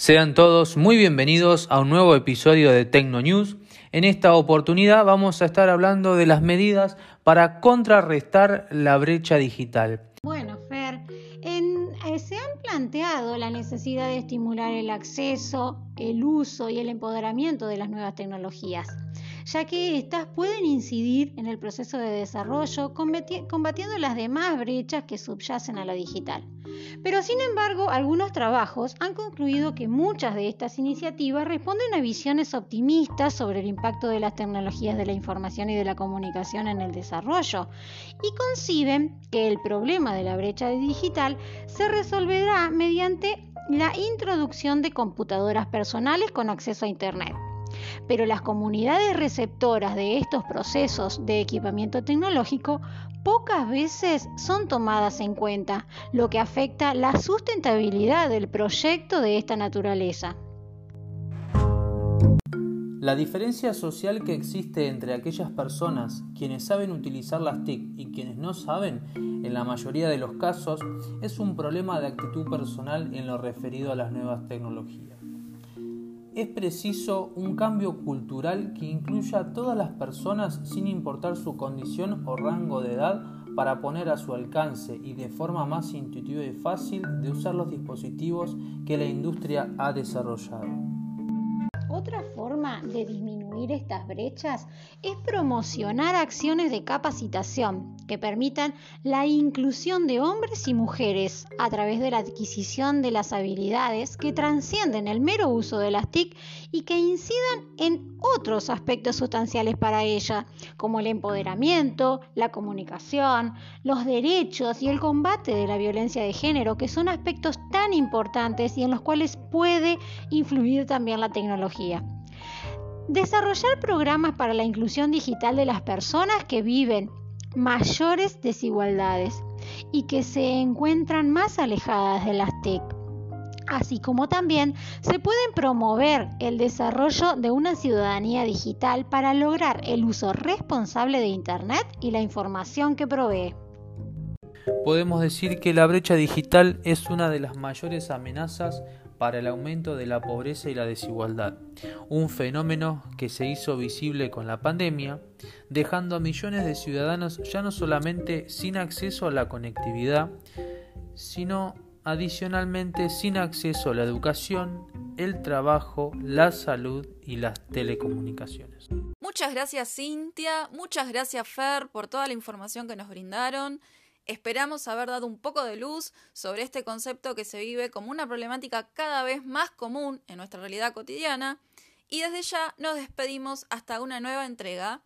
Sean todos muy bienvenidos a un nuevo episodio de Tecno News. En esta oportunidad vamos a estar hablando de las medidas para contrarrestar la brecha digital. Bueno, Fer, eh, se han planteado la necesidad de estimular el acceso, el uso y el empoderamiento de las nuevas tecnologías ya que éstas pueden incidir en el proceso de desarrollo combatiendo las demás brechas que subyacen a lo digital. Pero sin embargo, algunos trabajos han concluido que muchas de estas iniciativas responden a visiones optimistas sobre el impacto de las tecnologías de la información y de la comunicación en el desarrollo y conciben que el problema de la brecha digital se resolverá mediante la introducción de computadoras personales con acceso a Internet pero las comunidades receptoras de estos procesos de equipamiento tecnológico pocas veces son tomadas en cuenta, lo que afecta la sustentabilidad del proyecto de esta naturaleza. La diferencia social que existe entre aquellas personas quienes saben utilizar las TIC y quienes no saben, en la mayoría de los casos, es un problema de actitud personal en lo referido a las nuevas tecnologías es preciso un cambio cultural que incluya a todas las personas sin importar su condición o rango de edad para poner a su alcance y de forma más intuitiva y fácil de usar los dispositivos que la industria ha desarrollado. Otra forma de disminuir estas brechas es promocionar acciones de capacitación que permitan la inclusión de hombres y mujeres a través de la adquisición de las habilidades que transcienden el mero uso de las TIC y que incidan en otros aspectos sustanciales para ella, como el empoderamiento, la comunicación, los derechos y el combate de la violencia de género, que son aspectos tan importantes y en los cuales puede influir también la tecnología. Desarrollar programas para la inclusión digital de las personas que viven mayores desigualdades y que se encuentran más alejadas de las TIC. Así como también se pueden promover el desarrollo de una ciudadanía digital para lograr el uso responsable de Internet y la información que provee. Podemos decir que la brecha digital es una de las mayores amenazas para el aumento de la pobreza y la desigualdad, un fenómeno que se hizo visible con la pandemia, dejando a millones de ciudadanos ya no solamente sin acceso a la conectividad, sino adicionalmente sin acceso a la educación, el trabajo, la salud y las telecomunicaciones. Muchas gracias Cintia, muchas gracias Fer por toda la información que nos brindaron. Esperamos haber dado un poco de luz sobre este concepto que se vive como una problemática cada vez más común en nuestra realidad cotidiana y desde ya nos despedimos hasta una nueva entrega.